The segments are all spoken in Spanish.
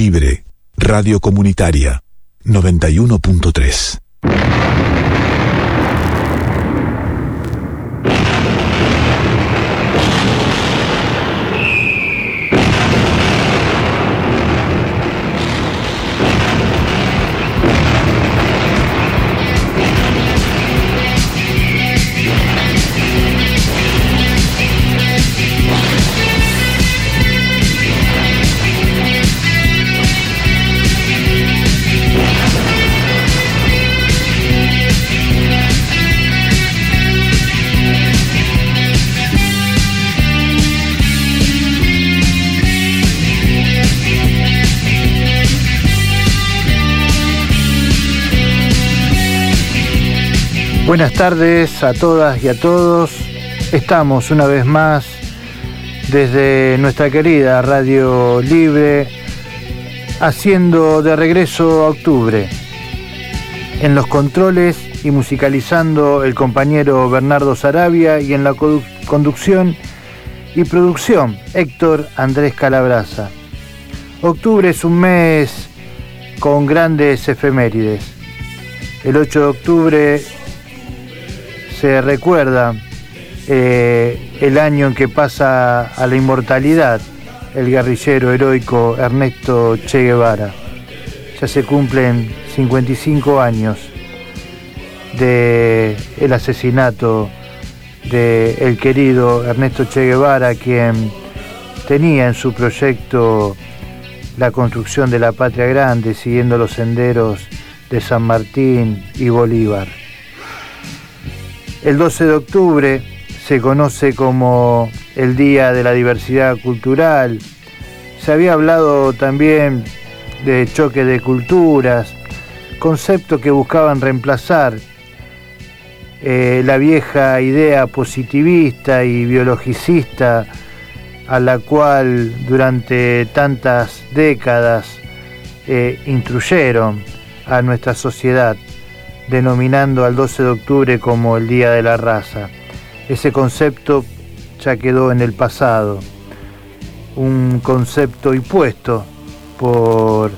Libre, Radio Comunitaria, 91.3. Buenas tardes a todas y a todos. Estamos una vez más desde nuestra querida Radio Libre haciendo de regreso a octubre. En los controles y musicalizando el compañero Bernardo Sarabia y en la conducción y producción Héctor Andrés Calabraza. Octubre es un mes con grandes efemérides. El 8 de octubre se recuerda eh, el año en que pasa a la inmortalidad el guerrillero heroico Ernesto Che Guevara. Ya se cumplen 55 años del el asesinato del el querido Ernesto Che Guevara, quien tenía en su proyecto la construcción de la patria grande, siguiendo los senderos de San Martín y Bolívar. El 12 de octubre se conoce como el Día de la Diversidad Cultural. Se había hablado también de choque de culturas, conceptos que buscaban reemplazar eh, la vieja idea positivista y biologicista a la cual durante tantas décadas eh, a nuestra sociedad denominando al 12 de octubre como el Día de la Raza. Ese concepto ya quedó en el pasado, un concepto impuesto por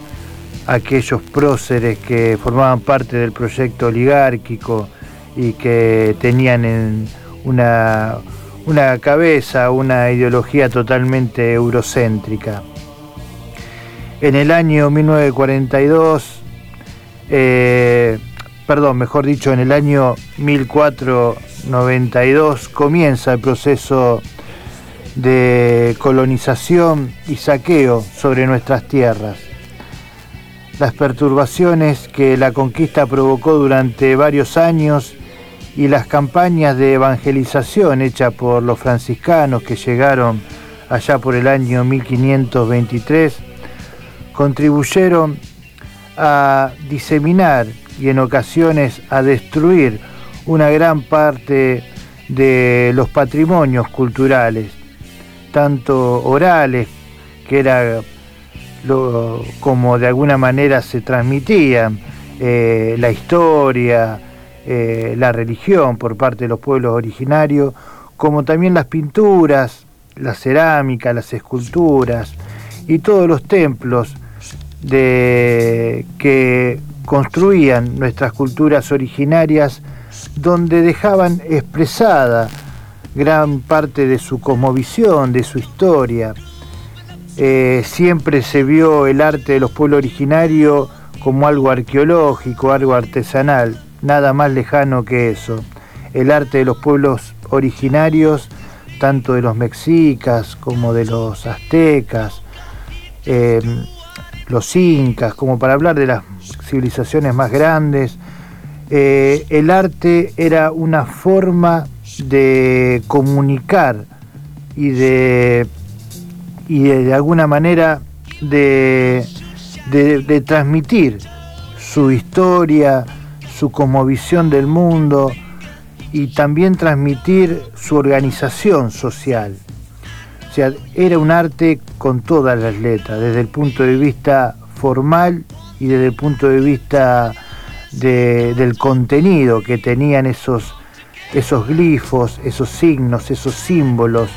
aquellos próceres que formaban parte del proyecto oligárquico y que tenían en una, una cabeza, una ideología totalmente eurocéntrica. En el año 1942, perdón, mejor dicho, en el año 1492 comienza el proceso de colonización y saqueo sobre nuestras tierras. Las perturbaciones que la conquista provocó durante varios años y las campañas de evangelización hechas por los franciscanos que llegaron allá por el año 1523 contribuyeron a diseminar y en ocasiones a destruir una gran parte de los patrimonios culturales, tanto orales, que era como de alguna manera se transmitían eh, la historia, eh, la religión por parte de los pueblos originarios, como también las pinturas, la cerámica, las esculturas y todos los templos de que construían nuestras culturas originarias donde dejaban expresada gran parte de su cosmovisión, de su historia. Eh, siempre se vio el arte de los pueblos originarios como algo arqueológico, algo artesanal, nada más lejano que eso. El arte de los pueblos originarios, tanto de los mexicas como de los aztecas, eh, los incas, como para hablar de las civilizaciones más grandes. Eh, el arte era una forma de comunicar y de, y de, alguna manera de, de, transmitir su historia, su cosmovisión del mundo y también transmitir su organización social. Sea, era un arte con todas las letras, desde el punto de vista formal y desde el punto de vista del contenido que tenían esos, esos glifos, esos signos, esos símbolos,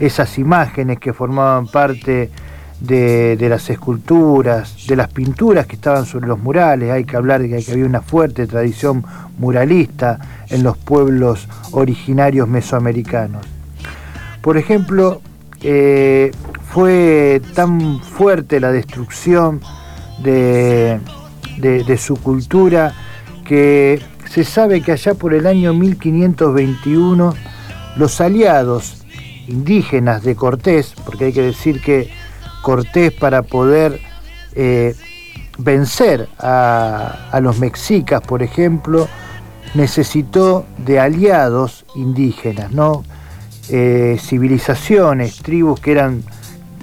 esas imágenes que formaban parte de, las esculturas, de las pinturas que estaban sobre los murales. Hay que hablar de que había una fuerte tradición muralista en los pueblos originarios mesoamericanos. Por ejemplo, eh, fue tan fuerte la destrucción de, su cultura que se sabe que allá por el año 1521 los aliados indígenas de Cortés, porque hay que decir que Cortés para poder eh, vencer a, los mexicas, por ejemplo, necesitó de aliados indígenas, ¿no? Eh, civilizaciones, tribus que eran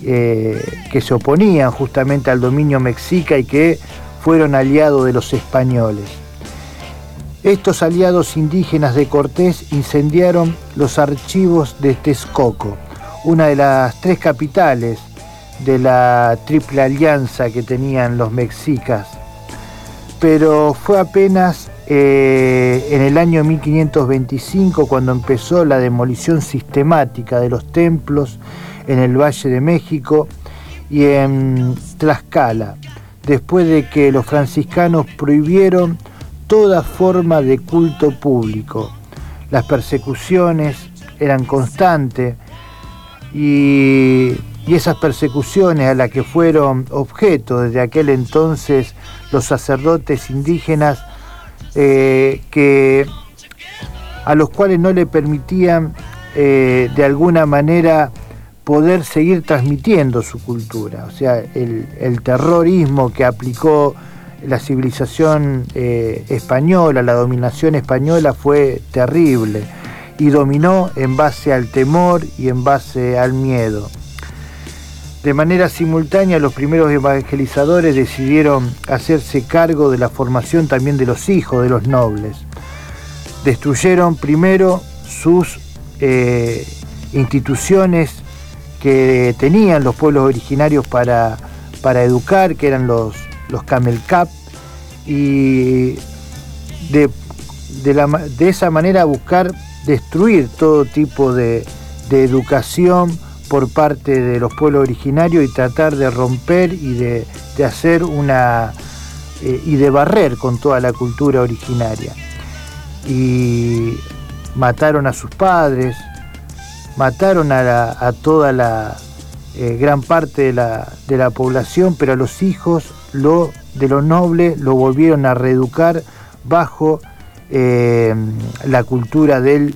eh, que se oponían justamente al dominio mexica y que fueron aliados de los españoles. Estos aliados indígenas de Cortés incendiaron los archivos de Texcoco, una de las tres capitales de la triple alianza que tenían los mexicas. Pero fue apenas eh, en el año 1525 cuando empezó la demolición sistemática de los templos en el Valle de México y en Tlaxcala, después de que los franciscanos prohibieron toda forma de culto público. Las persecuciones eran constantes y y esas persecuciones a las que fueron objeto desde aquel entonces los sacerdotes indígenas eh, que a los cuales no le permitían eh, de alguna manera poder seguir transmitiendo su cultura. O sea, el, terrorismo que aplicó la civilización eh, española, la dominación española fue terrible y dominó en base al temor y en base al miedo. De manera simultánea, los primeros evangelizadores decidieron hacerse cargo de la formación también de los hijos de los nobles. Destruyeron primero sus eh, instituciones que tenían los pueblos originarios para, para educar, que eran los, los Camelcap, y de, de, esa manera buscar destruir todo tipo de, de educación por parte de los pueblos originarios y tratar de romper y de, hacer una eh, y de barrer con toda la cultura originaria. Y mataron a sus padres, mataron a, toda la eh, gran parte de la, de la, población, pero a los hijos lo, de los nobles lo volvieron a reeducar bajo eh, la cultura del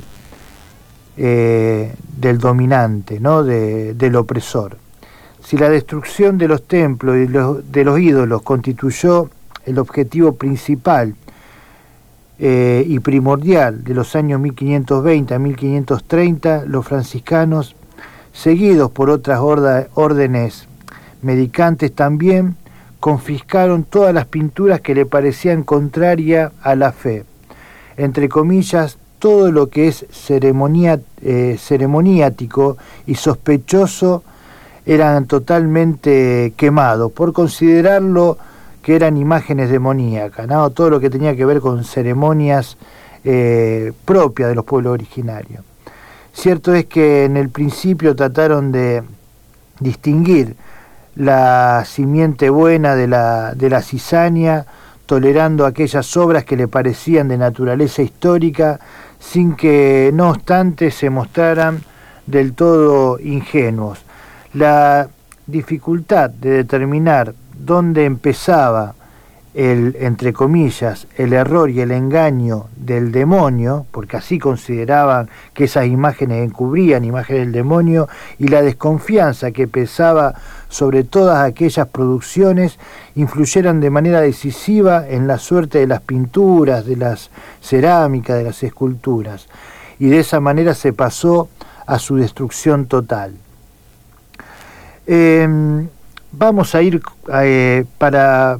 del dominante, ¿no? del opresor. Si la destrucción de los templos y de los ídolos constituyó el objetivo principal eh, y primordial de los años 1520 a 1530, los franciscanos, seguidos por otras órdenes medicantes también, confiscaron todas las pinturas que le parecían contrarias a la fe. Entre comillas, todo lo que es ceremonia, eh, ceremoniático y sospechoso eran totalmente quemados por considerarlo que eran imágenes demoníacas, ¿no? todo lo que tenía que ver con ceremonias eh, propias de los pueblos originarios. Cierto es que en el principio trataron de distinguir la simiente buena de la, de la cizaña, tolerando aquellas obras que le parecían de naturaleza histórica, sin que no obstante se mostraran del todo ingenuos. La dificultad de determinar dónde empezaba el, entre comillas, el error y el engaño del demonio, porque así consideraban que esas imágenes encubrían imágenes del demonio, y la desconfianza que pesaba sobre todas aquellas producciones, influyeran de manera decisiva en la suerte de las pinturas, de las cerámicas, de las esculturas, y de esa manera se pasó a su destrucción total. Em, vamos a ir eh, para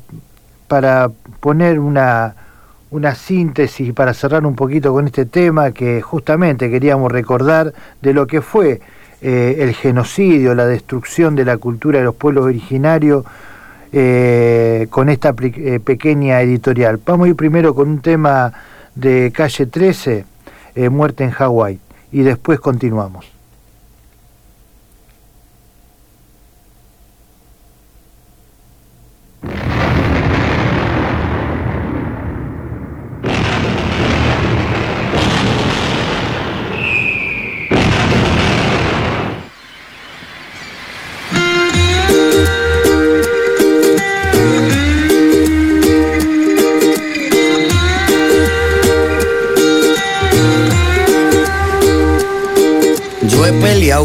para poner una, una síntesis, para cerrar un poquito con este tema que justamente queríamos recordar de lo que fue eh, el genocidio, la destrucción de la cultura de los pueblos originarios eh, con esta eh, pequeña editorial. Vamos a ir primero con un tema de calle 13, Muerte en Hawái, y después continuamos.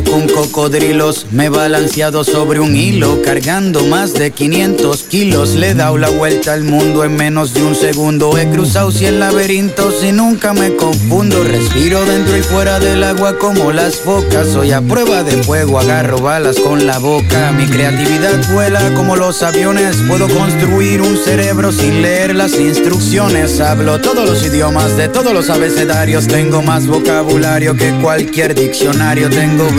Con cocodrilos, me he balanceado sobre un hilo, cargando más de 500 kilos. Le he dado la vuelta al mundo en menos de un segundo. He cruzado cien laberintos y nunca me confundo. Respiro dentro y fuera del agua como las focas. Soy a prueba de fuego, agarro balas con la boca. Mi creatividad vuela como los aviones. Puedo construir un cerebro sin leer las instrucciones. Hablo todos los idiomas de todos los abecedarios. Tengo más vocabulario que cualquier diccionario. Tengo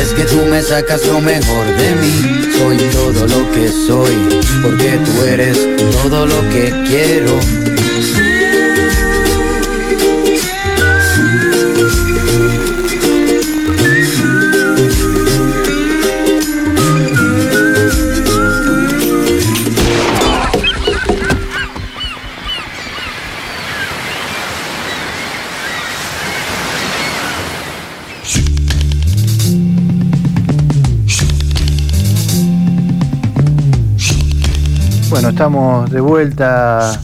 Es que tú me sacas lo mejor de mí. Soy todo lo que soy, porque tú eres todo lo que quiero. Estamos de vuelta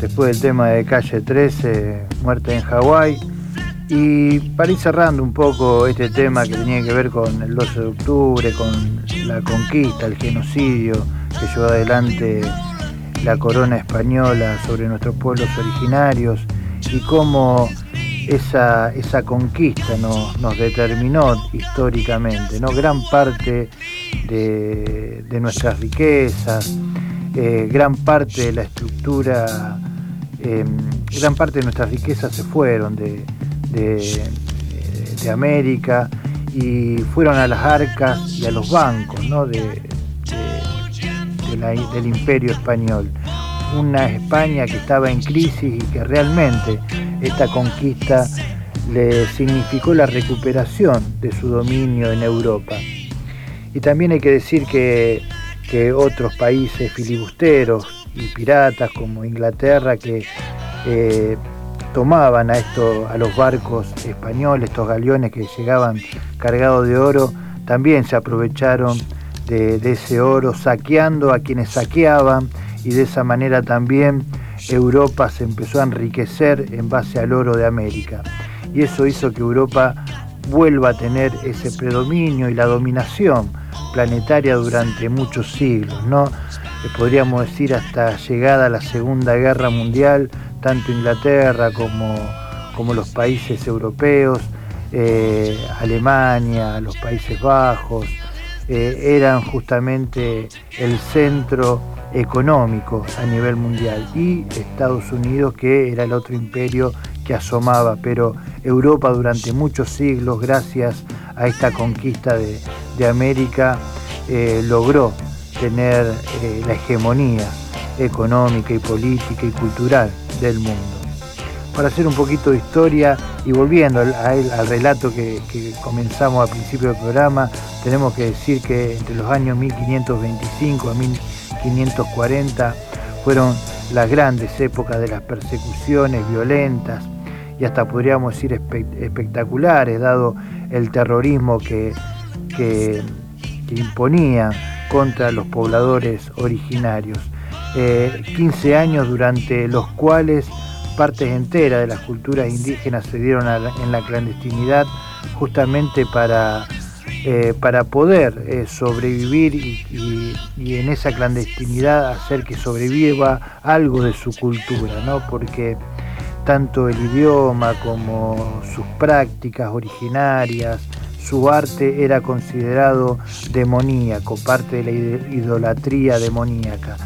después del tema de Calle 13, Muerte en Hawái. Y para ir cerrando un poco este tema que tenía que ver con el 12 de octubre, con la conquista, el genocidio que llevó adelante la corona española sobre nuestros pueblos originarios y cómo esa, esa conquista nos, nos determinó históricamente, ¿no? Gran parte de, de nuestras riquezas, eh, gran parte de la estructura, em, gran parte de nuestras riquezas se fueron de, América y fueron a las arcas y a los bancos de, del imperio español. Una España que estaba en crisis y que realmente esta conquista le significó la recuperación de su dominio en Europa. Y también hay que decir que que otros países filibusteros y piratas como Inglaterra que eh, tomaban a, esto, a los barcos españoles, estos galeones que llegaban cargados de oro, también se aprovecharon de, ese oro saqueando a quienes saqueaban y de esa manera también Europa se empezó a enriquecer en base al oro de América. Y eso hizo que Europa vuelva a tener ese predominio y la dominación planetaria durante muchos siglos, ¿no? Eh, podríamos decir hasta llegada a la Segunda Guerra Mundial, tanto Inglaterra como, como los países europeos, eh, Alemania, los Países Bajos, eh, eran justamente el centro económico a nivel mundial y Estados Unidos que era el otro imperio que asomaba, pero Europa durante muchos siglos, gracias a esta conquista de, América, eh, logró tener eh, la hegemonía económica y política y cultural del mundo. Para hacer un poquito de historia, Y volviendo al, relato que, comenzamos al principio del programa, tenemos que decir que entre los años 1525 a 1540 fueron las grandes épocas de las persecuciones violentas y hasta podríamos decir espectaculares, dado el terrorismo que, que, imponía contra los pobladores originarios. 15 eh, años durante los cuales partes enteras de las culturas indígenas se dieron en la clandestinidad justamente para, eh, para poder eh, sobrevivir y, en esa clandestinidad hacer que sobreviva algo de su cultura, ¿no? porque tanto el idioma como sus prácticas originarias, su arte era considerado demoníaco, parte de la idolatría demoníaca.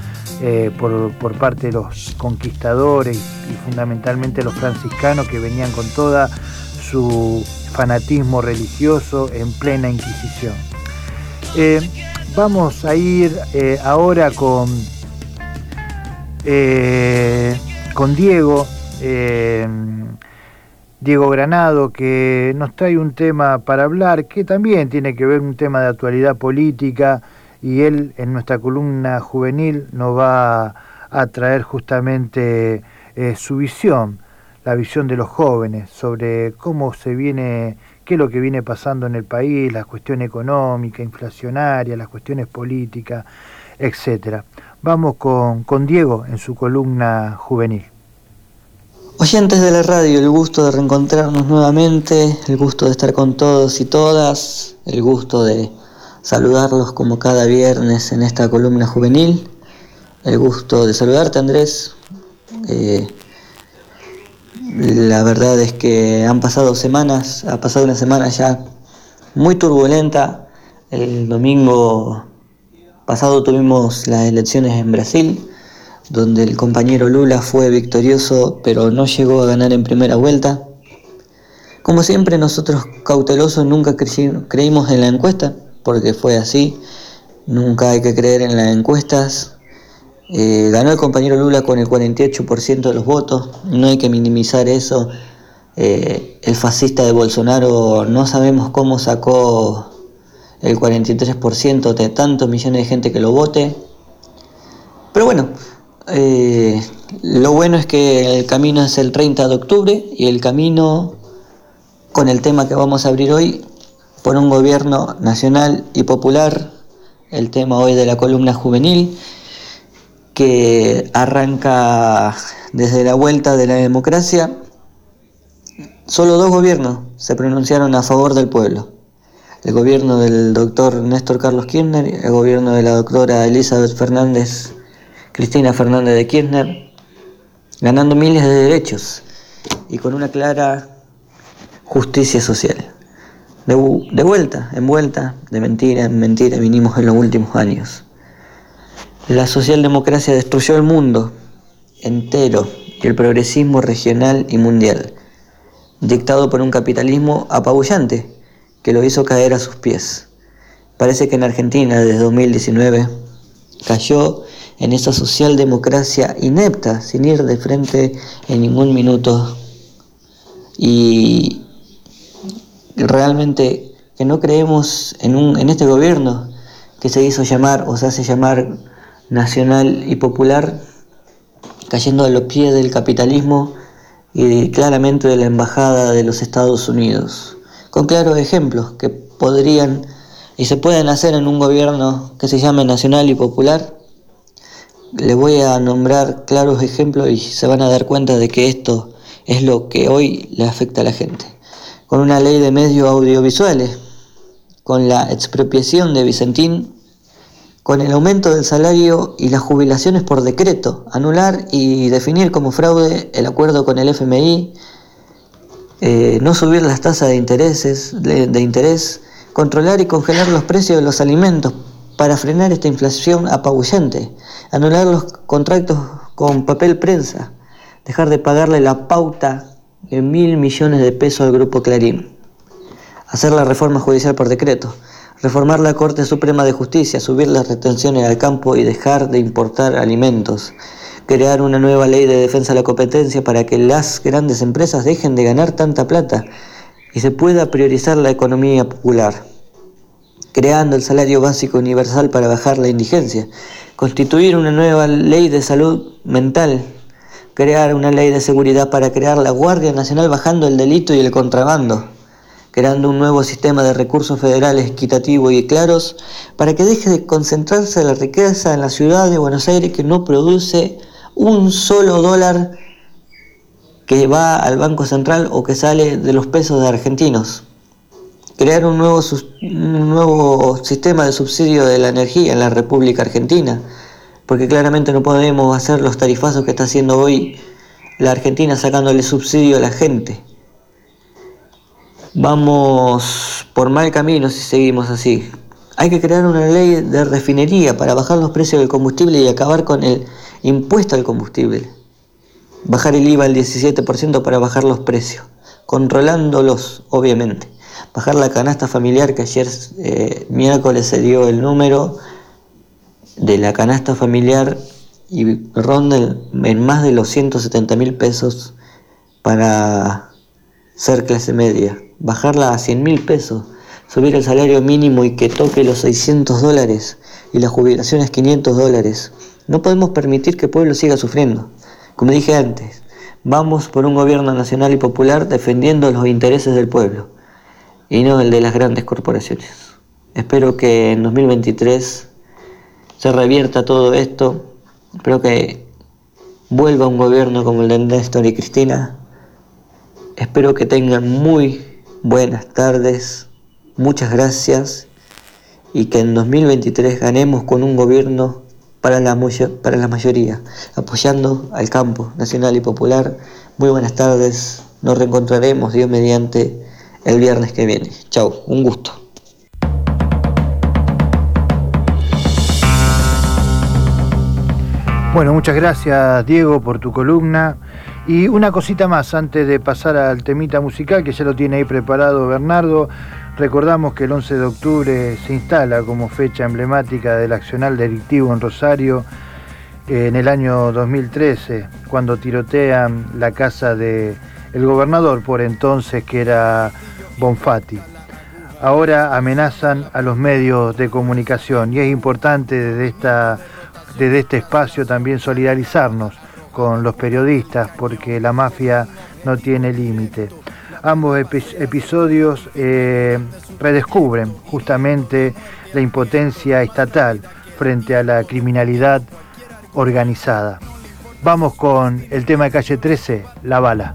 Eh, por, parte de los conquistadores y fundamentalmente los franciscanos que venían con toda su fanatismo religioso en plena Inquisición. Eh, vamos a ir eh, ahora con, con Diego, Diego Granado, que nos trae un tema para hablar que también tiene que ver un tema de actualidad política y él en nuestra columna juvenil nos va a traer justamente eh, su visión, la visión de los jóvenes sobre cómo se viene, qué es lo que viene pasando en el país, las cuestiones económicas, inflacionarias, las cuestiones políticas, etcétera. Vamos con, con Diego en su columna juvenil. Oyentes de la radio, el gusto de reencontrarnos nuevamente, el gusto de estar con todos y todas, el gusto de saludarlos como cada viernes en esta columna juvenil. El gusto de saludarte Andrés. Eh, la verdad es que han pasado semanas, ha pasado una semana ya muy turbulenta. El domingo pasado tuvimos las elecciones en Brasil, donde el compañero Lula fue victorioso, pero no llegó a ganar en primera vuelta. Como siempre, nosotros cautelosos nunca creímos en la encuesta, porque fue así. Nunca hay que creer en las encuestas. Eh, ganó el compañero Lula con el 48% de los votos. No hay que minimizar eso. Eh, el fascista de Bolsonaro no sabemos cómo sacó el 43% de tantos millones de gente que lo vote. Pero bueno, eh, lo bueno es que el camino es el 30 de octubre y el camino con el tema que vamos a abrir hoy por un gobierno nacional y popular, el tema hoy de la columna juvenil, que arranca desde la vuelta de la democracia. Solo dos gobiernos se pronunciaron a favor del pueblo. El gobierno del doctor Néstor Carlos Kirchner y el gobierno de la doctora Elizabeth Fernández, Cristina Fernández de Kirchner, ganando miles de derechos y con una clara justicia social de, vuelta en vuelta, de mentira en mentira, vinimos en los últimos años. La socialdemocracia destruyó el mundo entero y el progresismo regional y mundial, dictado por un capitalismo apabullante que lo hizo caer a sus pies. Parece que en Argentina desde 2019 cayó en esa socialdemocracia inepta, sin ir de frente en ningún minuto y realmente que no creemos en, un, en este gobierno que se hizo llamar o se hace llamar nacional y popular, cayendo a los pies del capitalismo y claramente de la Embajada de los Estados Unidos, con claros ejemplos que podrían y se pueden hacer en un gobierno que se llame nacional y popular. Le voy a nombrar claros ejemplos y se van a dar cuenta de que esto es lo que hoy le afecta a la gente. Con una ley de medios audiovisuales, con la expropiación de Vicentín, con el aumento del salario y las jubilaciones por decreto, anular y definir como fraude el acuerdo con el FMI, eh, no subir las tasas de, intereses, de interés, controlar y congelar los precios de los alimentos para frenar esta inflación apabullante, anular los contratos con papel prensa, dejar de pagarle la pauta en mil millones de pesos al Grupo Clarín. Hacer la reforma judicial por decreto. Reformar la Corte Suprema de Justicia, subir las retenciones al campo y dejar de importar alimentos. crear una nueva ley de defensa de la competencia para que las grandes empresas dejen de ganar tanta plata y se pueda priorizar la economía popular, creando el salario básico universal para bajar la indigencia, constituir una nueva ley de salud mental, crear una ley de seguridad para crear la Guardia Nacional bajando el delito y el contrabando, creando un nuevo sistema de recursos federales equitativo y claros para que deje de concentrarse la riqueza en la ciudad de Buenos Aires que no produce un solo dólar que va al Banco Central o que sale de los pesos de argentinos. Crear un nuevo, nuevo sistema de subsidio de la energía en la República Argentina, porque claramente no podemos hacer los tarifazos que está haciendo hoy la Argentina sacándole subsidio a la gente. Vamos por mal camino si seguimos así. Hay que crear una ley de refinería para bajar los precios del combustible y acabar con el impuesto al combustible. Bajar el IVA al 17% para bajar los precios, controlándolos, obviamente. Bajar la canasta familiar, que ayer eh, miércoles se dio el número de la canasta familiar y ronda en más de los 170 mil pesos para ser clase media bajarla a 100 mil pesos, subir el salario mínimo y que toque los 600 dólares y las jubilaciones 500 dólares. No podemos permitir que el pueblo siga sufriendo. Como dije antes, vamos por un gobierno nacional y popular defendiendo los intereses del pueblo y no el de las grandes corporaciones. Espero que en 2023 se revierta todo esto. Espero que vuelva un gobierno como el de Néstor y Cristina. Espero que tengan muy buenas tardes, muchas gracias y que en 2023 ganemos con un gobierno para la, para la mayoría, apoyando al campo nacional y popular. Muy buenas tardes, nos reencontraremos Dios mediante el viernes que viene. Chao, un gusto. Bueno, muchas gracias Diego por tu columna. Y una cosita más antes de pasar al temita musical, que ya lo tiene ahí preparado Bernardo. Recordamos que el 11 de octubre se instala como fecha emblemática del accional delictivo en Rosario en el año 2013, cuando tirotean la casa del el gobernador por entonces, que era Bonfatti. Ahora amenazan a los medios de comunicación y es importante desde, esta, desde este espacio también solidarizarnos con los periodistas porque la mafia no tiene límite. Ambos episodios eh, redescubren justamente la impotencia estatal frente a la criminalidad organizada. Vamos con el tema de calle 13, la bala.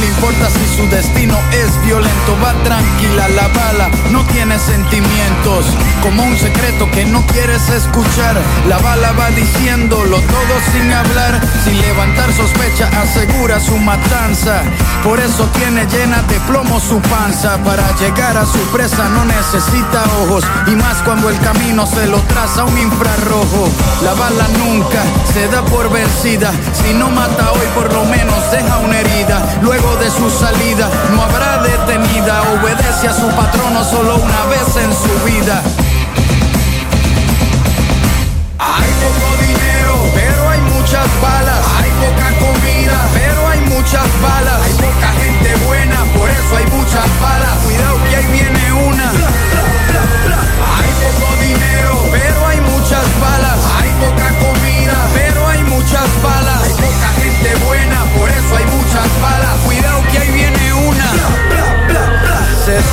le importa si su destino es violento, va tranquila la bala, no tiene sentimientos, como un secreto que no quieres escuchar, la bala va diciéndolo todo sin hablar, sin levantar sospecha, asegura su matanza, por eso tiene llena de plomo su panza, para llegar a su presa no necesita ojos, y más cuando el camino se lo traza un infrarrojo, la bala nunca se da por vencida, si no mata hoy por lo menos deja una herida, luego de su salida no habrá detenida. Obedece a su patrono solo una vez en su vida. Hay poco dinero, pero hay muchas balas. Hay poca comida, pero hay muchas balas. Hay poca gente buena, por eso hay muchas balas. Cuidado que ahí viene una. Hay poco dinero, pero hay muchas balas. Hay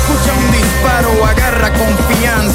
escucha un disparo, agarra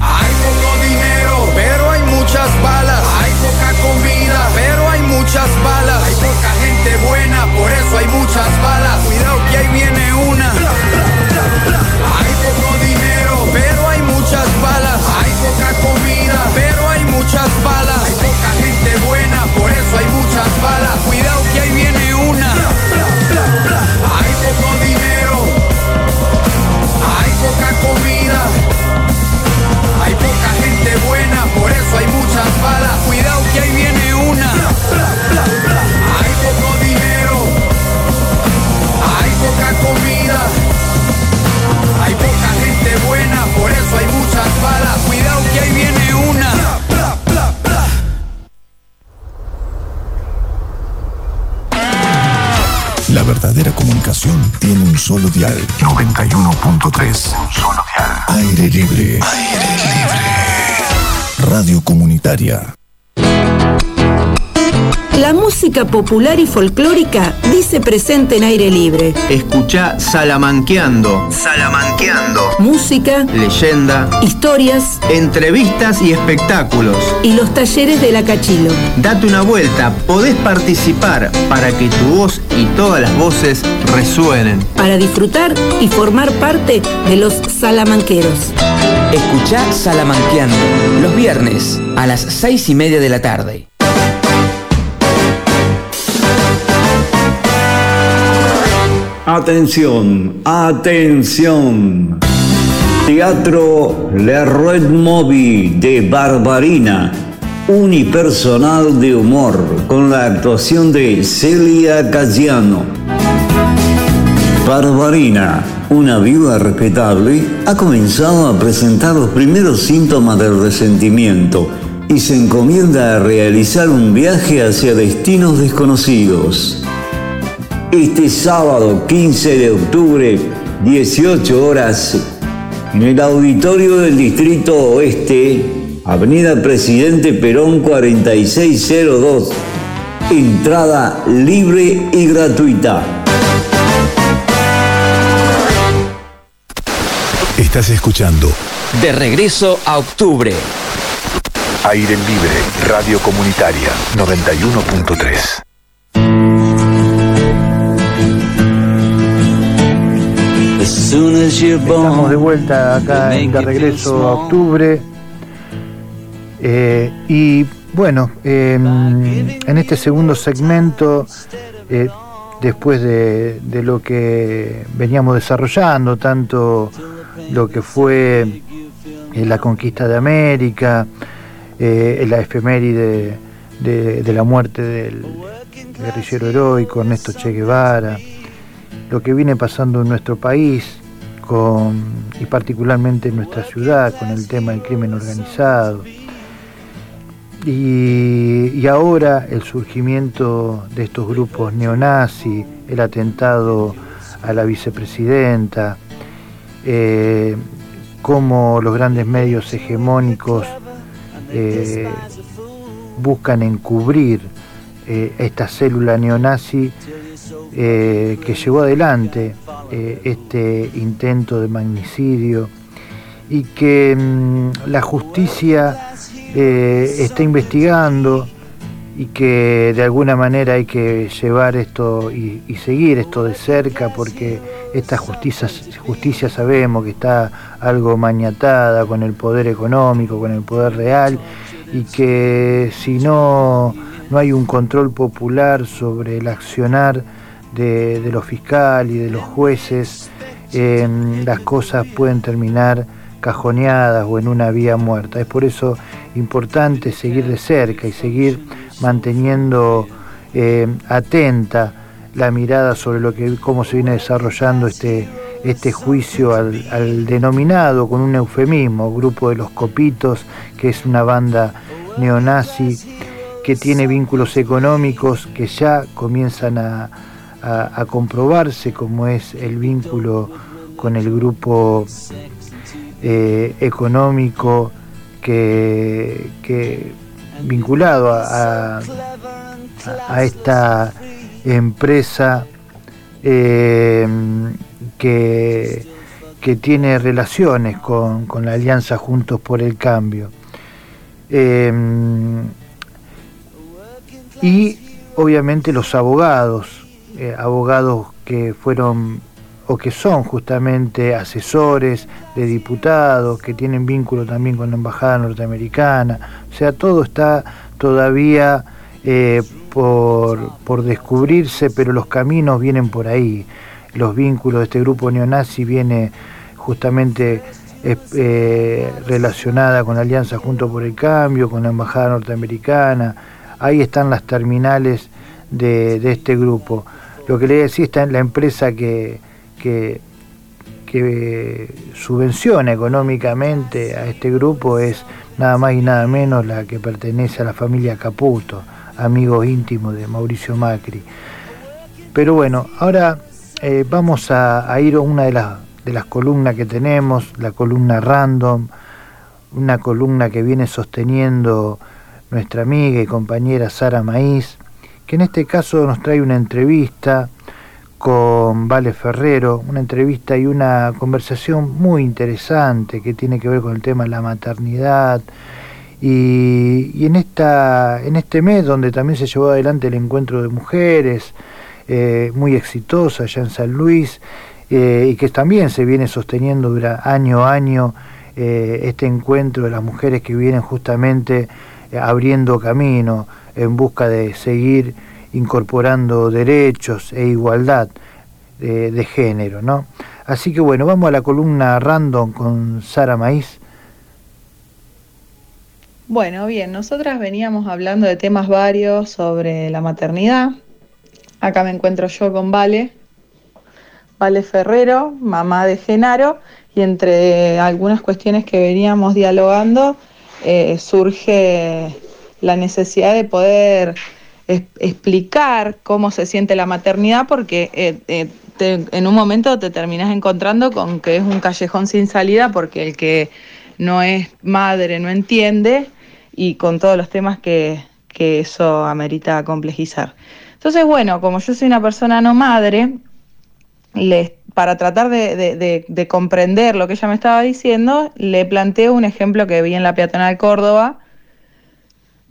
Hay poco dinero, pero hay muchas balas. Hay poca comida, pero hay muchas balas. Hay poca gente buena, por eso hay muchas balas. Cuidado que ahí viene una. Hay poco dinero, pero hay muchas balas. Hay poca comida, pero hay muchas balas. Hay poca gente buena, por eso hay muchas balas. Cuidado dial. 91.3. Un solo dial. Aire libre. Aire libre. Radio comunitaria. La música popular y folclórica dice presente en aire libre. Escucha Salamanqueando. Salamanqueando. Música, Leyenda, historias entrevistas y espectáculos. y los talleres de la Cachilo. Date una vuelta, podés participar para que tu voz y todas las voces resuenen. Para disfrutar y formar parte de los salamanqueros. Escuchá Salamanqueando los viernes a las seis y media de la tarde. Atención, atención. Teatro Le Red Movie de Barbarina, unipersonal de humor, con la actuación de Celia Cayano. Barbarina, una viuda respetable, ha comenzado a presentar los primeros síntomas del resentimiento y se encomienda a realizar un viaje hacia destinos desconocidos. Este sábado 15 de octubre, 18 horas, en el auditorio del Distrito Oeste, Avenida Presidente Perón 4602, entrada libre y gratuita. Estás escuchando De regreso a octubre. Aire Libre, Radio Comunitaria 91.3. Estamos de vuelta acá en de regreso a octubre. Eh, y bueno, eh, en este segundo segmento, eh, después de, de lo que veníamos desarrollando, tanto lo que fue eh, la conquista de América, la efeméride de, de la muerte del guerrillero heroico Ernesto Che Guevara, lo que viene pasando en nuestro país con, y particularmente en nuestra ciudad con el tema del crimen organizado. y, ahora el surgimiento de estos grupos neonazis, el atentado a la vicepresidenta, eh, cómo los grandes medios hegemónicos eh, buscan encubrir eh, esta célula neonazi que llevó adelante este intento de magnicidio y que mm, la justicia eh, está investigando y que de alguna manera hay que llevar esto y, seguir esto de cerca porque esta justicia, justicia sabemos que está algo mañatada con el poder económico, con el poder real y que si no, no hay un control popular sobre el accionar de, los fiscales y de los jueces, eh, las cosas pueden terminar cajoneadas o en una vía muerta. Es por eso importante seguir de cerca y seguir manteniendo eh, atenta la mirada sobre lo que cómo se viene desarrollando este este juicio al, denominado con un eufemismo grupo de los copitos que es una banda neonazi que tiene vínculos económicos que ya comienzan a, a comprobarse como es el vínculo con el grupo eh, económico que, vinculado a, esta empresa eh, que, que, tiene relaciones con, la Alianza Juntos por el Cambio. Eh, y obviamente los abogados, abogados que fueron o que son justamente asesores de diputados, que tienen vínculo también con la Embajada Norteamericana. O sea, todo está todavía eh, por, descubrirse, pero los caminos vienen por ahí. Los vínculos de este grupo neonazi viene justamente eh, eh, relacionada con la Alianza Junto por el Cambio, con la Embajada Norteamericana. Ahí están las terminales de, de este grupo. Lo que le decía está en la empresa que, que, subvenciona económicamente a este grupo es nada más y nada menos la que pertenece a la familia Caputo, amigo íntimo de Mauricio Macri. Pero bueno, ahora eh, vamos a, ir a una de las, de las columnas que tenemos, la columna random, una columna que viene sosteniendo nuestra amiga y compañera Sara Maíz, que en este caso nos trae una entrevista con Vale Ferrero, una entrevista y una conversación muy interesante que tiene que ver con el tema de la maternidad. Y, en, esta, en este mes donde también se llevó adelante el encuentro de mujeres, eh, muy exitosa allá en San Luis, eh, y que también se viene sosteniendo durante año a año eh, este encuentro de las mujeres que vienen justamente abriendo camino en busca de seguir incorporando derechos e igualdad de, género, ¿no? Así que bueno, vamos a la columna random con Sara Maíz. Bueno, bien, nosotras veníamos hablando de temas varios sobre la maternidad. Acá me encuentro yo con Vale, Vale Ferrero, mamá de Genaro, y entre algunas cuestiones que veníamos dialogando eh, surge la necesidad de poder explicar cómo se siente la maternidad porque eh, eh, en un momento te terminas encontrando con que es un callejón sin salida porque el que no es madre no entiende y con todos los temas que, eso amerita complejizar. Entonces, bueno, como yo soy una persona no madre, para tratar de, de, comprender lo que ella me estaba diciendo, le planteo un ejemplo que vi en la peatonal Córdoba,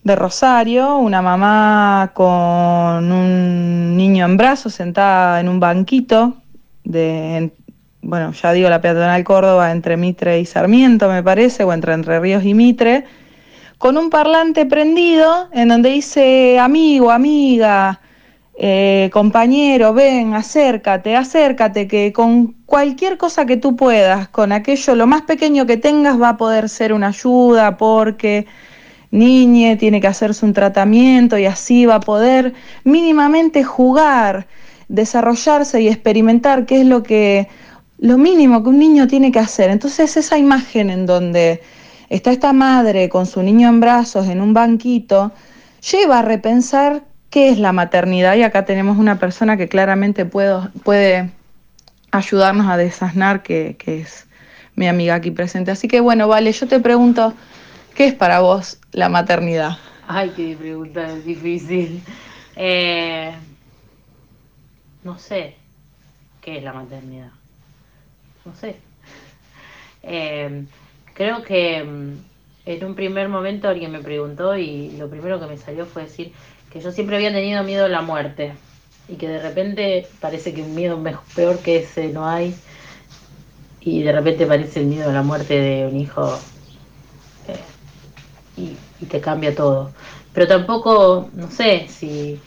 de Rosario, una mamá con un niño en brazos sentada en un banquito de, bueno, ya digo la peatonal Córdoba entre Mitre y Sarmiento, me parece, o entre Entre Ríos y Mitre, con un parlante prendido en donde dice amigo, amiga, eh, compañero, ven, acércate, acércate, que con cualquier cosa que tú puedas, con aquello, lo más pequeño que tengas va a poder ser una ayuda porque niñe, tiene que hacerse un tratamiento y así va a poder mínimamente jugar, desarrollarse y experimentar qué es lo que lo mínimo que un niño tiene que hacer. Entonces esa imagen en donde está esta madre con su niño en brazos en un banquito, lleva a repensar qué es la maternidad y acá tenemos una persona que claramente puede ayudarnos a desasnar, que, que es mi amiga aquí presente. Así que bueno, vale, yo te pregunto, ¿qué es para vos la maternidad? Ay, qué pregunta difícil. Eh, no sé qué es la maternidad. No sé. Eh, creo que mm, en un primer momento alguien me preguntó y lo primero que me salió fue decir que yo siempre había tenido miedo a la muerte y que de repente parece que un miedo peor que ese no hay y de repente parece el miedo a la muerte de un hijo y, te cambia todo. Pero tampoco, no sé si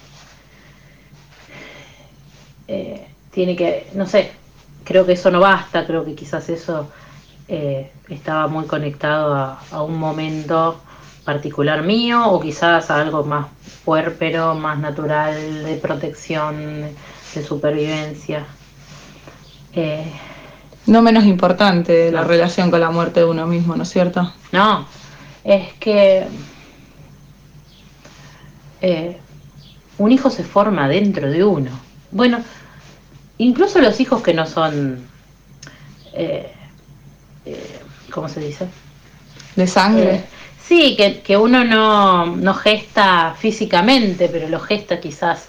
eh, tiene que, no sé, creo que eso no basta, creo que quizás eso eh, estaba muy conectado a, un momento particular mío o quizás a algo más puérpero, más natural de protección, de supervivencia. No menos importante la relación con la muerte de uno mismo, ¿no es cierto? No, es que eh, un hijo se forma dentro de uno. Bueno, incluso los hijos que no son, eh, eh, ¿cómo se dice? De sangre. sí, que, que uno no, no, gesta físicamente, pero lo gesta quizás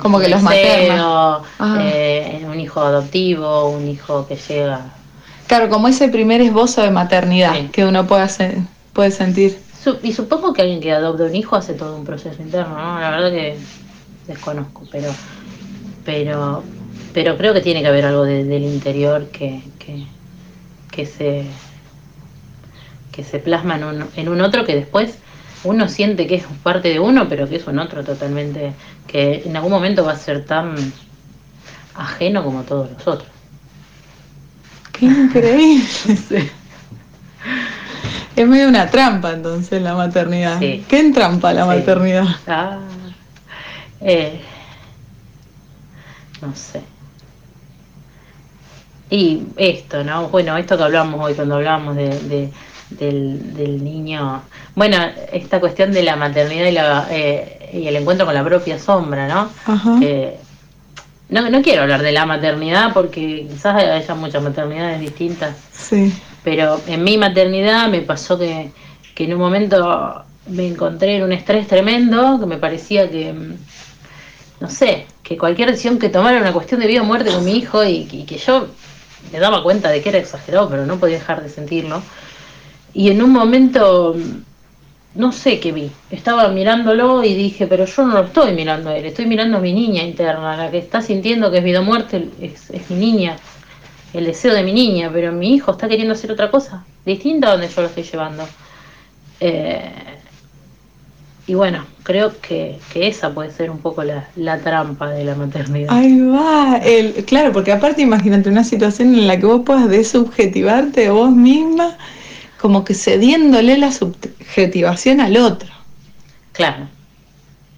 como que los maternos eh, un hijo adoptivo, un hijo que llega. Claro, como ese primer esbozo de maternidad que uno puede, hacer, puede sentir. y supongo que alguien que adopta un hijo hace todo un proceso interno, ¿no? La verdad que desconozco, pero pero pero creo que tiene que haber algo del interior que, que, que se que se plasma en un, en un otro que después uno siente que es parte de uno, pero que es un otro totalmente, que en algún momento va a ser tan ajeno como todos los otros. Qué increíble. Es medio una trampa entonces la maternidad. ¿Qué entrampa la maternidad? Ah, eh, no sé. Y esto, ¿no? Bueno, esto que hablamos hoy cuando hablamos de del, del niño. Bueno, esta cuestión de la maternidad y, la, eh, y el encuentro con la propia sombra, ¿no? no, no quiero hablar de la maternidad porque quizás haya muchas maternidades distintas. Sí. Pero en mi maternidad me pasó que, que en un momento me encontré en un estrés tremendo, que me parecía que, no sé, que cualquier decisión que tomara era una cuestión de vida o muerte con mi hijo y, y que yo me daba cuenta de que era exagerado, pero no podía dejar de sentirlo. Y en un momento, no sé qué vi, estaba mirándolo y dije, pero yo no lo estoy mirando a él, estoy mirando a mi niña interna, la que está sintiendo que es vida o muerte, es, mi niña, el deseo de mi niña, pero mi hijo está queriendo hacer otra cosa, distinta a donde yo lo estoy llevando. Eh, y bueno, creo que, esa puede ser un poco la, la, trampa de la maternidad. Ahí va, el, claro, porque aparte imagínate una situación en la que vos puedas desubjetivarte vos misma como que cediéndole la subjetivación al otro. Claro.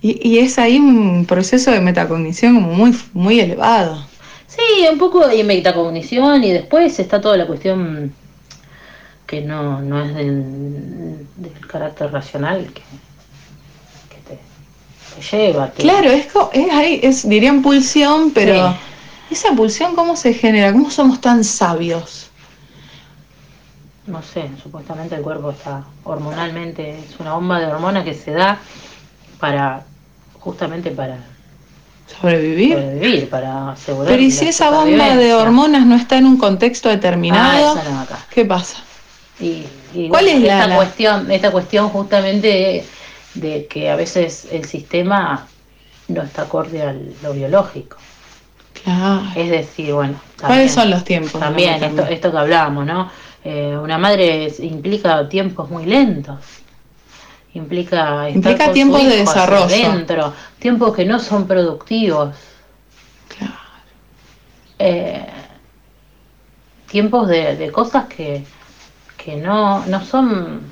Y, es ahí un proceso de metacognición como muy, muy elevado. Sí, un poco de metacognición y después está toda la cuestión que no, no es del, carácter racional que, te, lleva. Claro, es, es ahí, es, dirían pulsión, pero esa pulsión cómo se genera, cómo somos tan sabios no sé, supuestamente el cuerpo está hormonalmente, es una bomba de hormonas que se da para, justamente para sobrevivir, sobrevivir para asegurar. Pero ¿y si esa bomba de hormonas no está en un contexto determinado? Ah, acá. ¿Qué pasa? Y, ¿Cuál es esta la, cuestión? Esta cuestión justamente de, que a veces el sistema no está acorde a lo biológico. Claro. Es decir, bueno. ¿Cuáles son los tiempos? También, esto, esto que hablábamos, ¿no? Eh, una madre implica tiempos muy lentos. Implica, implica tiempos de desarrollo. Dentro, tiempos que no son productivos. Claro. Eh, tiempos de, cosas que, que no, no son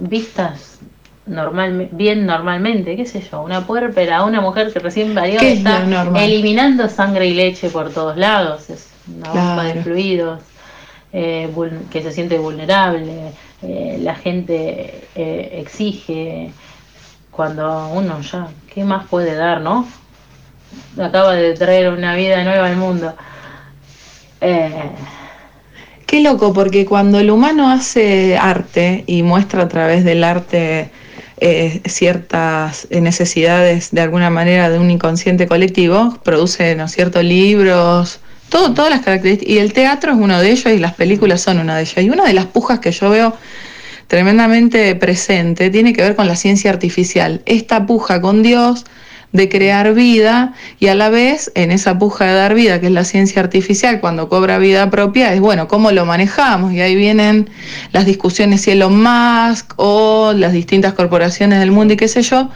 vistas normal, bien normalmente, qué sé yo, una puérpera, una mujer que recién parió está eliminando sangre y leche por todos lados, es una bomba de fluidos, eh, que se siente vulnerable, eh, la gente eh, exige, cuando uno ya, ¿qué más puede dar, no? Acaba de traer una vida nueva al mundo. Eh, Qué loco, porque cuando el humano hace arte y muestra a través del arte eh, ciertas necesidades de alguna manera de un inconsciente colectivo, produce, ¿no es cierto?, libros, todo, todas las características. Y el teatro es uno de ellos y las películas son una de ellas. Y una de las pujas que yo veo tremendamente presente tiene que ver con la ciencia artificial. Esta puja con Dios de crear vida y a la vez en esa puja de dar vida, que es la ciencia artificial, cuando cobra vida propia, es bueno, ¿cómo lo manejamos? Y ahí vienen las discusiones si Elon Musk o las distintas corporaciones del mundo y qué sé yo.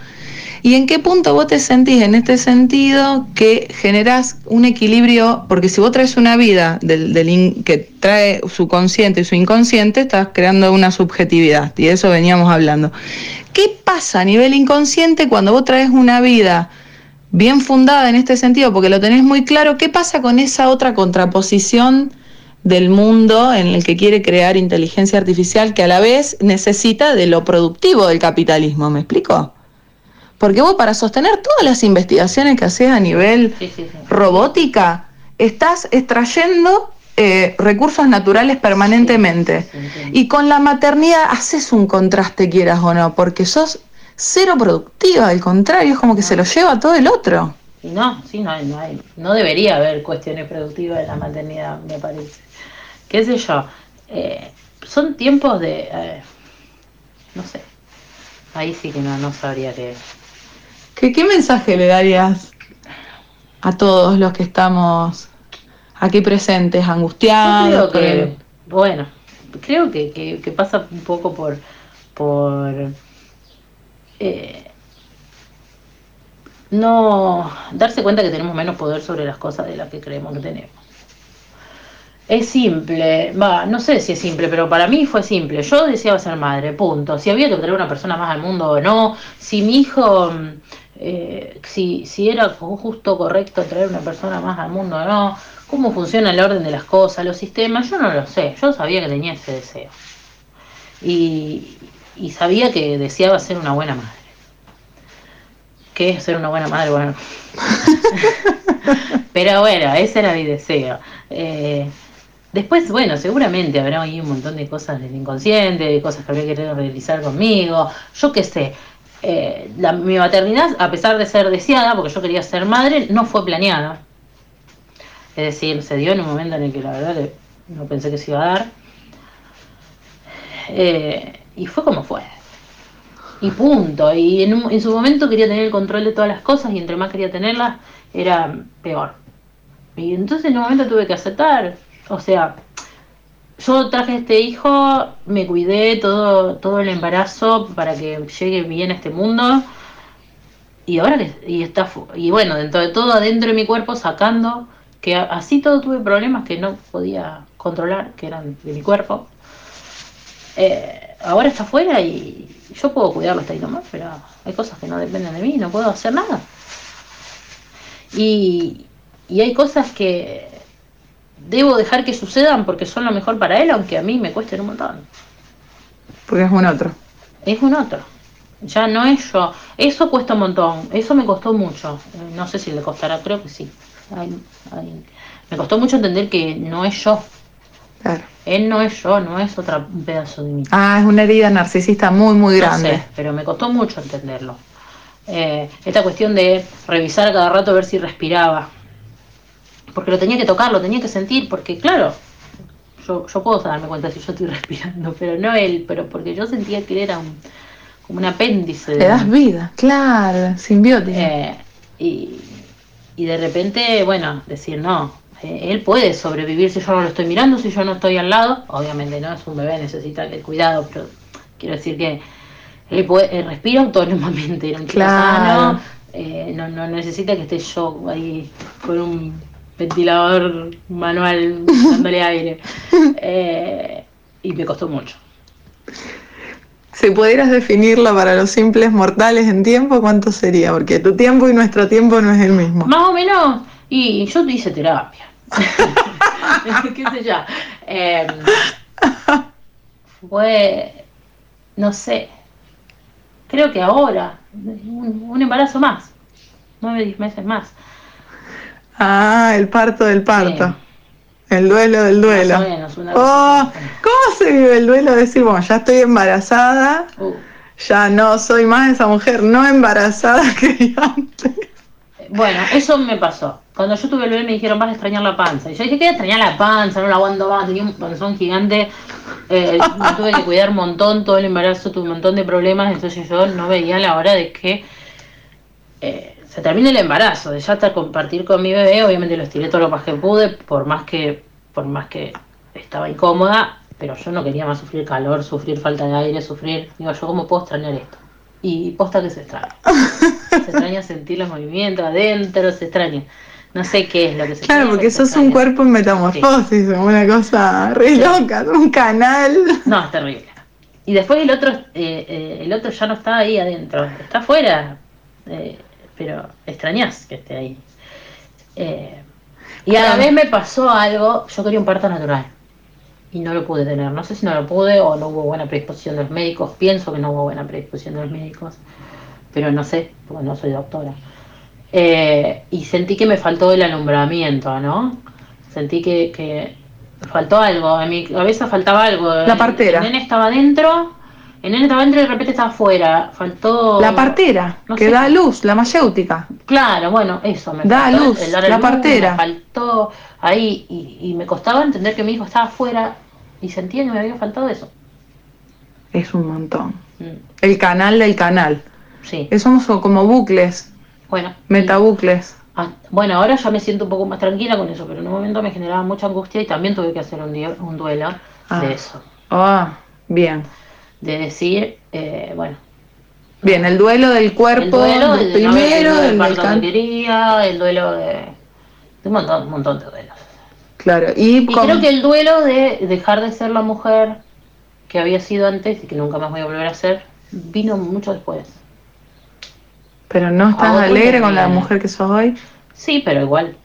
¿Y en qué punto vos te sentís en este sentido que generás un equilibrio? Porque si vos traes una vida del, que trae su consciente y su inconsciente, estás creando una subjetividad, y de eso veníamos hablando. ¿Qué pasa a nivel inconsciente cuando vos traes una vida bien fundada en este sentido, porque lo tenés muy claro, ¿qué pasa con esa otra contraposición del mundo en el que quiere crear inteligencia artificial que a la vez necesita de lo productivo del capitalismo? ¿Me explico? Porque vos para sostener todas las investigaciones que haces a nivel sí, sí, sí. robótica, estás extrayendo eh, recursos naturales permanentemente. Y con la maternidad haces un contraste, quieras o no, porque sos cero productiva, al contrario, es como que se lo lleva todo el otro. Y no, sí, no, hay- no, hay, no debería haber cuestiones productivas en la maternidad, me parece. ¿Qué sé yo? Eh, son tiempos de... eh, no sé. Ahí sí que no, no sabría qué... ¿Qué, ¿Qué mensaje le darías a todos los que estamos aquí presentes, Yo angustiados? creo que, el- bueno, creo que, que, que pasa un poco por, por eh, no darse cuenta que tenemos menos poder sobre las cosas de las que creemos que tenemos. Es simple, va, no sé si es simple, pero para mí fue simple. Yo deseaba ser madre, punto. Si había que traer una persona más al mundo o no, si mi hijo, eh, si, si era justo, correcto traer una persona más al mundo o no, cómo funciona el orden de las cosas, los sistemas, yo no lo sé. Yo sabía que tenía ese deseo. Y, y sabía que deseaba ser una buena madre. ¿Qué es ser una buena madre? Bueno. Pero bueno, ese era mi deseo. Eh, después, bueno, seguramente habrá ahí un montón de cosas del inconsciente, de cosas que habría querido realizar conmigo. Yo qué sé. Eh, mi maternidad, a pesar de ser deseada, porque yo quería ser madre, no fue planeada. Es decir, se dio en un momento en el que la verdad no pensé que se iba a dar. Eh, y fue como fue. Y punto. Y en su momento quería tener el control de todas las cosas y entre más quería tenerlas era peor. Y entonces en un momento tuve que aceptar. O sea, yo traje este hijo, me cuidé todo, todo el embarazo para que llegue bien a este mundo. Y ahora que y está y bueno, dentro de todo adentro de mi cuerpo sacando que así todo tuve problemas que no podía controlar, que eran de mi cuerpo. Eh, ahora está afuera y yo puedo cuidarlo hasta ahí nomás, pero hay cosas que no dependen de mí, no puedo hacer nada. Y, y hay cosas que debo dejar que sucedan porque son lo mejor para él, aunque a mí me cuesten un montón. Porque es un otro. Es un otro. Ya no es yo. Eso cuesta un montón. Eso me costó mucho. Eh, No sé si le costará, creo que sí. Ay, ay. Me costó mucho entender que no es yo. Claro. Él no es yo, no es otra un pedazo de mí. Ah, es una herida narcisista muy, muy grande. No sé, pero me costó mucho entenderlo. Eh, esta cuestión de revisar cada rato a ver si respiraba. Porque lo tenía que tocar, lo tenía que sentir, porque claro, yo, yo puedo darme cuenta si yo estoy respirando, pero no él, pero porque yo sentía que él era un, como un apéndice. Le das vida, claro, simbiótica. Eh, y, y de repente, bueno, decir, no, eh, él puede sobrevivir si yo no lo estoy mirando, si yo no estoy al lado. Obviamente no es un bebé, necesita el cuidado, pero quiero decir que él, puede, él respira autónomamente, chico Claro. sano, eh, no, no necesita que esté yo ahí con un ventilador manual dándole aire. Eh, y me costó mucho. Si pudieras definirlo para los simples mortales en tiempo, ¿cuánto sería? Porque tu tiempo y nuestro tiempo no es el mismo. Más o menos, y yo hice terapia. ¿Qué sé yo? Eh, fue, no sé, creo que ahora, un, un embarazo más, nueve, diez meses más. Ah, el parto del parto. El duelo del duelo. Más o menos, una Oh, ¿Cómo se vive el duelo de decir, bueno, ya estoy embarazada, Uh. ya no soy más esa mujer no embarazada que antes? Bueno, eso me pasó. Cuando yo tuve el bebé me dijeron, vas a extrañar la panza. Y yo dije, ¿qué extrañar la panza? No la aguanto más. Tenía un panzón gigante. Eh, me tuve que cuidar un montón. Todo el embarazo tuve un montón de problemas. Entonces yo no veía la hora de que eh, se termine el embarazo. De ya estar compartir con mi bebé. Obviamente lo estiré todo lo más que pude. Por más que, por más que estaba incómoda. Pero yo no quería más sufrir calor, sufrir falta de aire, sufrir. Digo, yo cómo puedo extrañar esto. Y posta que se extraña. Se extraña sentir los movimientos adentro, se extraña. No sé qué es lo que se Claro, porque sos un extraña. cuerpo en metamorfosis, una cosa re loca, un canal. No, es terrible. Y después el otro, eh, eh, el otro ya no está ahí adentro, está afuera. eh, pero extrañas que esté ahí. Eh, y a la vez me pasó algo, yo quería un parto natural. Y no lo pude tener. No sé si no lo pude o no hubo buena predisposición de los médicos. Pienso que no hubo buena predisposición de los médicos. Pero no sé, porque no soy doctora. Eh, y sentí que me faltó el alumbramiento, ¿no? Sentí que, que faltó algo. A mi cabeza faltaba algo. La partera. El nene estaba adentro. El nene estaba y de repente estaba afuera. Faltó. La partera, No que sé. da luz, la mayéutica. Claro, bueno, eso me Da faltó, luz, el dar a la luz, partera. Me faltó ahí y, y me costaba entender que mi hijo estaba afuera y sentía que me había faltado eso. Es un montón. Mm, El canal del canal. Sí, Eh, Somos como bucles, bueno. metabucles. Ah, bueno, ahora ya me siento un poco más tranquila con eso, pero en un momento me generaba mucha angustia y también tuve que hacer un, día- un duelo Ah. de eso. Ah, bien. De decir, eh, bueno, Bien, el duelo del el cuerpo, duelo del no haber primero, tenido el el del que quería, el duelo de, de un montón, un montón de duelos. Claro, y, Y con- creo que el duelo de dejar de ser la mujer que había sido antes y que nunca más voy a volver a ser, vino mucho después. Pero no estás alegre con la mujer que sos hoy. Sí, pero igual.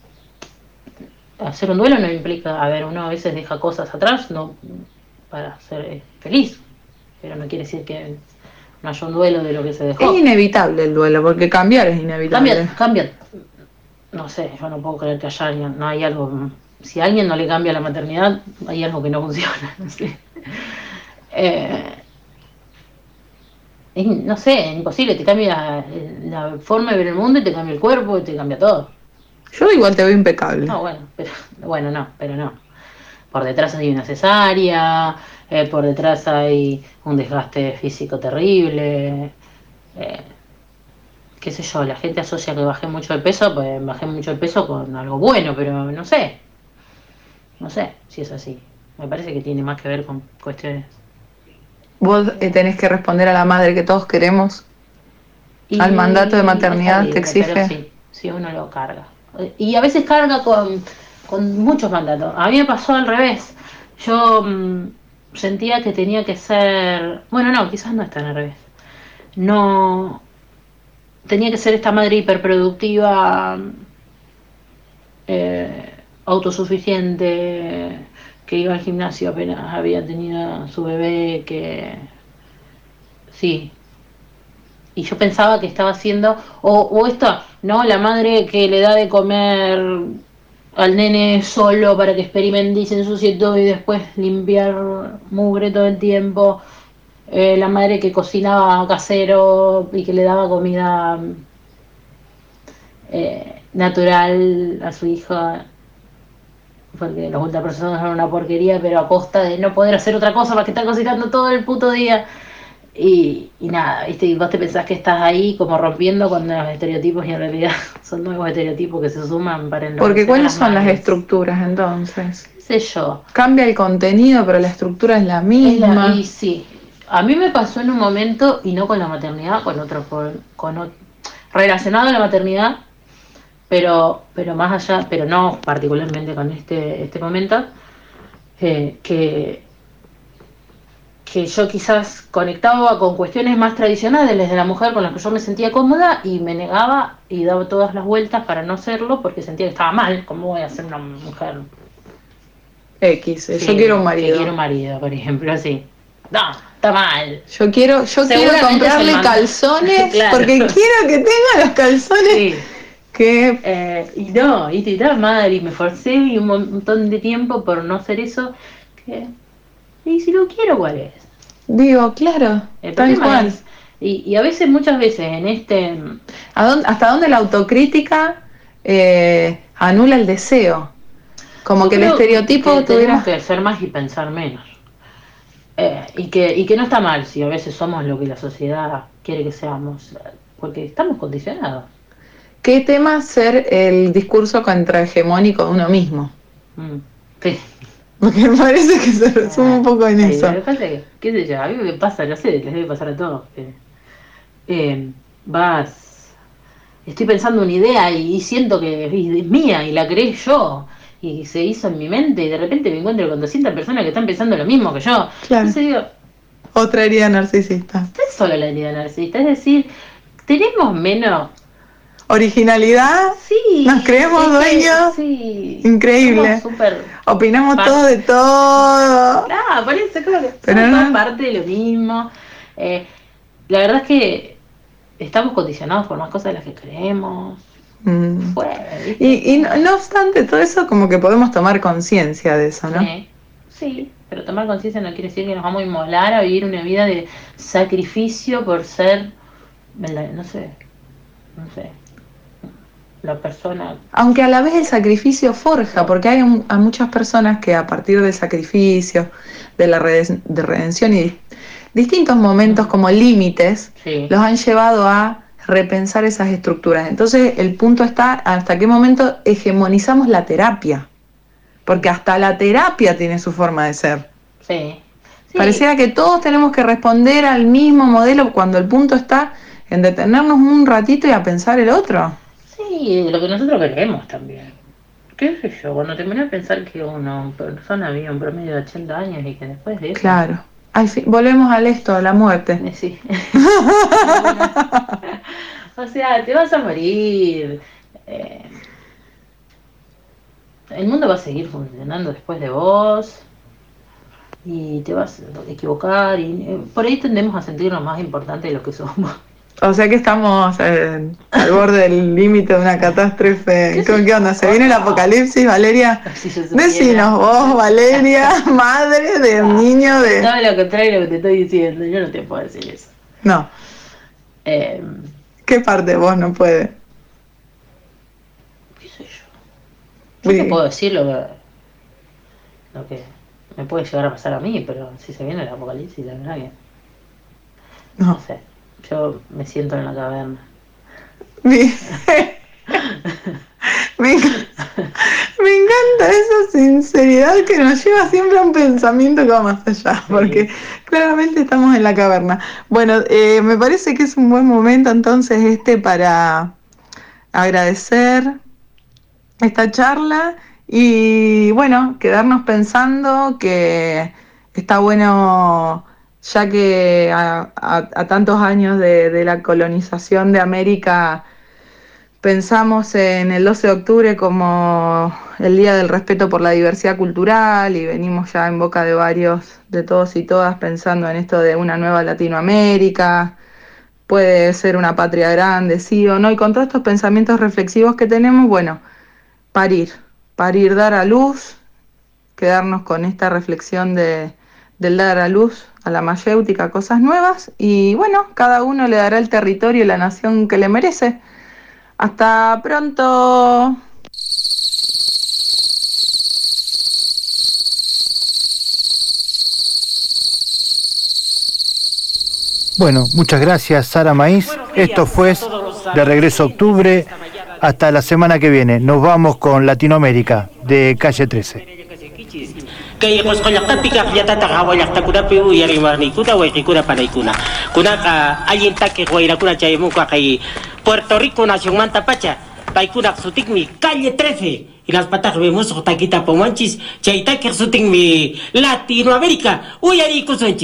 Hacer un duelo no implica, a ver, uno a veces deja cosas atrás no para ser eh, feliz, pero no quiere decir que no haya un duelo de lo que se dejó. Es inevitable el duelo, porque cambiar es inevitable. Cambia, cambia. No sé, yo no puedo creer que haya alguien, no hay algo. Si a alguien no le cambia la maternidad, hay algo que no funciona. No sé. Eh, es, no sé, es imposible, te cambia la forma de ver el mundo y te cambia el cuerpo y te cambia todo. Yo igual te veo impecable. No, bueno, pero bueno, no, pero no. Por detrás hay una cesárea, eh, por detrás hay un desgaste físico terrible. eh, qué sé yo, la gente asocia que bajé mucho de peso, pues bajé mucho de peso con algo bueno, pero no sé. No sé si es así. Me parece que tiene más que ver con cuestiones. Vos eh, tenés que responder a la madre que todos queremos. Al mandato de maternidad está te exige. Sí, sí, uno lo carga. Y a veces carga con, con muchos mandatos. A mí me pasó al revés. Yo mm, sentía que tenía que ser. Bueno, no, quizás no está al revés. No. Tenía que ser esta madre hiperproductiva, eh, autosuficiente, que iba al gimnasio apenas había tenido su bebé, que. Sí, y yo pensaba que estaba haciendo, o, o esta, ¿no? La madre que le da de comer al nene solo para que experimente y se todo y después limpiar mugre todo el tiempo. Eh, la madre que cocinaba casero y que le daba comida eh, natural a su hija porque los ultraprocesados eran una porquería, pero a costa de no poder hacer otra cosa más que estar cocinando todo el puto día. Y, y nada, ¿viste? Y vos te pensás que estás ahí como rompiendo con los estereotipos y en realidad son nuevos estereotipos que se suman para Porque enloquecer a ¿cuáles son las estructuras entonces? ¿Qué sé yo? Cambia el contenido, pero la estructura es la Es misma. la- y sí, a mí me pasó en un momento, y no con la maternidad, con otro, con, con ot- relacionado a la maternidad, pero, pero más allá, pero no particularmente con este, este momento, eh, que, que yo quizás conectaba con cuestiones más tradicionales de la mujer con las que yo me sentía cómoda y me negaba y daba todas las vueltas para no hacerlo porque sentía que estaba mal, ¿cómo voy a ser una mujer X, eh, Sí, yo quiero un marido. Quiero un marido, por ejemplo, sí. No, está mal. Yo quiero, yo quiero comprarle calzones porque quiero que tenga los calzones. Que... Eh, y no, y te madre, y me forcé y un montón de tiempo por no hacer eso. Que... Y si lo quiero, ¿cuál es? Digo, claro, tal cual. y, a veces, muchas veces, en este... ¿Hasta dónde la autocrítica eh, anula el deseo? Como que el estereotipo que tuviera... que ser más y pensar menos. Eh, y, que, y que no está mal si a veces somos lo que la sociedad quiere que seamos, porque estamos condicionados. ¿Qué tema ser el discurso contrahegemónico de uno mismo? Mm, sí. Porque me parece que se resume un poco en eso. qué sé yo, a mí me pasa, no sé, les debe pasar a todos. Eh, vas, estoy pensando una idea y, siento que es mía y la creé yo y se hizo en mi mente y de repente me encuentro con 200 personas que están pensando lo mismo que yo. Claro. Entonces digo, Otra herida narcisista. Es solo la herida narcisista, es decir, tenemos menos originalidad. Sí. Nos creemos dueños. Sí. Increíble. Opinamos todo de todo. Claro, por eso que Pero parte de lo mismo. Eh, la verdad es que estamos condicionados por más cosas de las que creemos. Mm. y, y no, obstante todo eso, como que podemos tomar conciencia de eso, ¿no? Sí, pero tomar conciencia no quiere decir que nos vamos a inmolar a vivir una vida de sacrificio por ser, no sé, no sé, la persona. Aunque a la vez el sacrificio forja, porque hay muchas personas que a partir del sacrificio, de la de redención y distintos momentos como límites, los han llevado a repensar esas estructuras. Entonces el punto está hasta qué momento hegemonizamos la terapia, porque hasta la terapia tiene su forma de ser. Sí. Pareciera que todos tenemos que responder al mismo modelo cuando el punto está en detenernos un ratito y a pensar el otro. Sí, lo que nosotros queremos también. ¿Qué sé yo? Cuando terminé de pensar que una persona vive un promedio de 80 años y que después de eso... Claro. volvemos al esto, a la muerte. Eh, sí. o sea, te vas a morir. Eh, el mundo va a seguir funcionando después de vos y te vas a equivocar y eh, por ahí tendemos a sentirnos más importantes de lo que somos. O sea que estamos eh, al borde del límite de una catástrofe. ¿Qué, ¿Qué onda? ¿Se viene el apocalipsis, Valeria? Decinos vos, Valeria, madre de un niño de... No, lo contrario lo que te estoy diciendo, yo no te puedo decir eso. No. Eh, ¿Qué parte de vos no puede? ¿Qué sé yo? Yo te puedo decir lo que, lo que me puede llegar a pasar a mí, pero si se viene el apocalipsis, la verdad que... No. no sé. Yo me siento en la caverna. me, encanta esa sinceridad que nos lleva siempre a un pensamiento que va más allá, porque claramente estamos en la caverna. Bueno, eh, me parece que es un buen momento entonces este para agradecer esta charla y bueno, quedarnos pensando que está bueno ya que a, tantos años de, la colonización de América pensamos en el 12 de octubre como el Día del Respeto por la Diversidad Cultural y venimos ya en boca de varios, de todos y todas, pensando en esto de una nueva Latinoamérica, puede ser una patria grande, sí o no, y con todos estos pensamientos reflexivos que tenemos, bueno, parir, parir, dar a luz, quedarnos con esta reflexión de, del dar a luz a la mayéutica cosas nuevas y bueno, cada uno le dará el territorio y la nación que le merece. Hasta pronto. Bueno, muchas gracias Sara Maíz. Esto fue de regreso a octubre. Hasta la semana que viene. Nos vamos con Latinoamérica de calle 13. Kay kuskolak pika yata ta kawalak ta kuna piu yari marni kuna wai kuna panay kuna. Kuna ka ayin ta ke wai kuna chay mo ka kay Puerto Rico nación manta pacha pay kuna sutik mi calle 13 y las patas vemos taquita pomanchis chay ta ke sutik mi Latinoamérica. Uyari kusunchi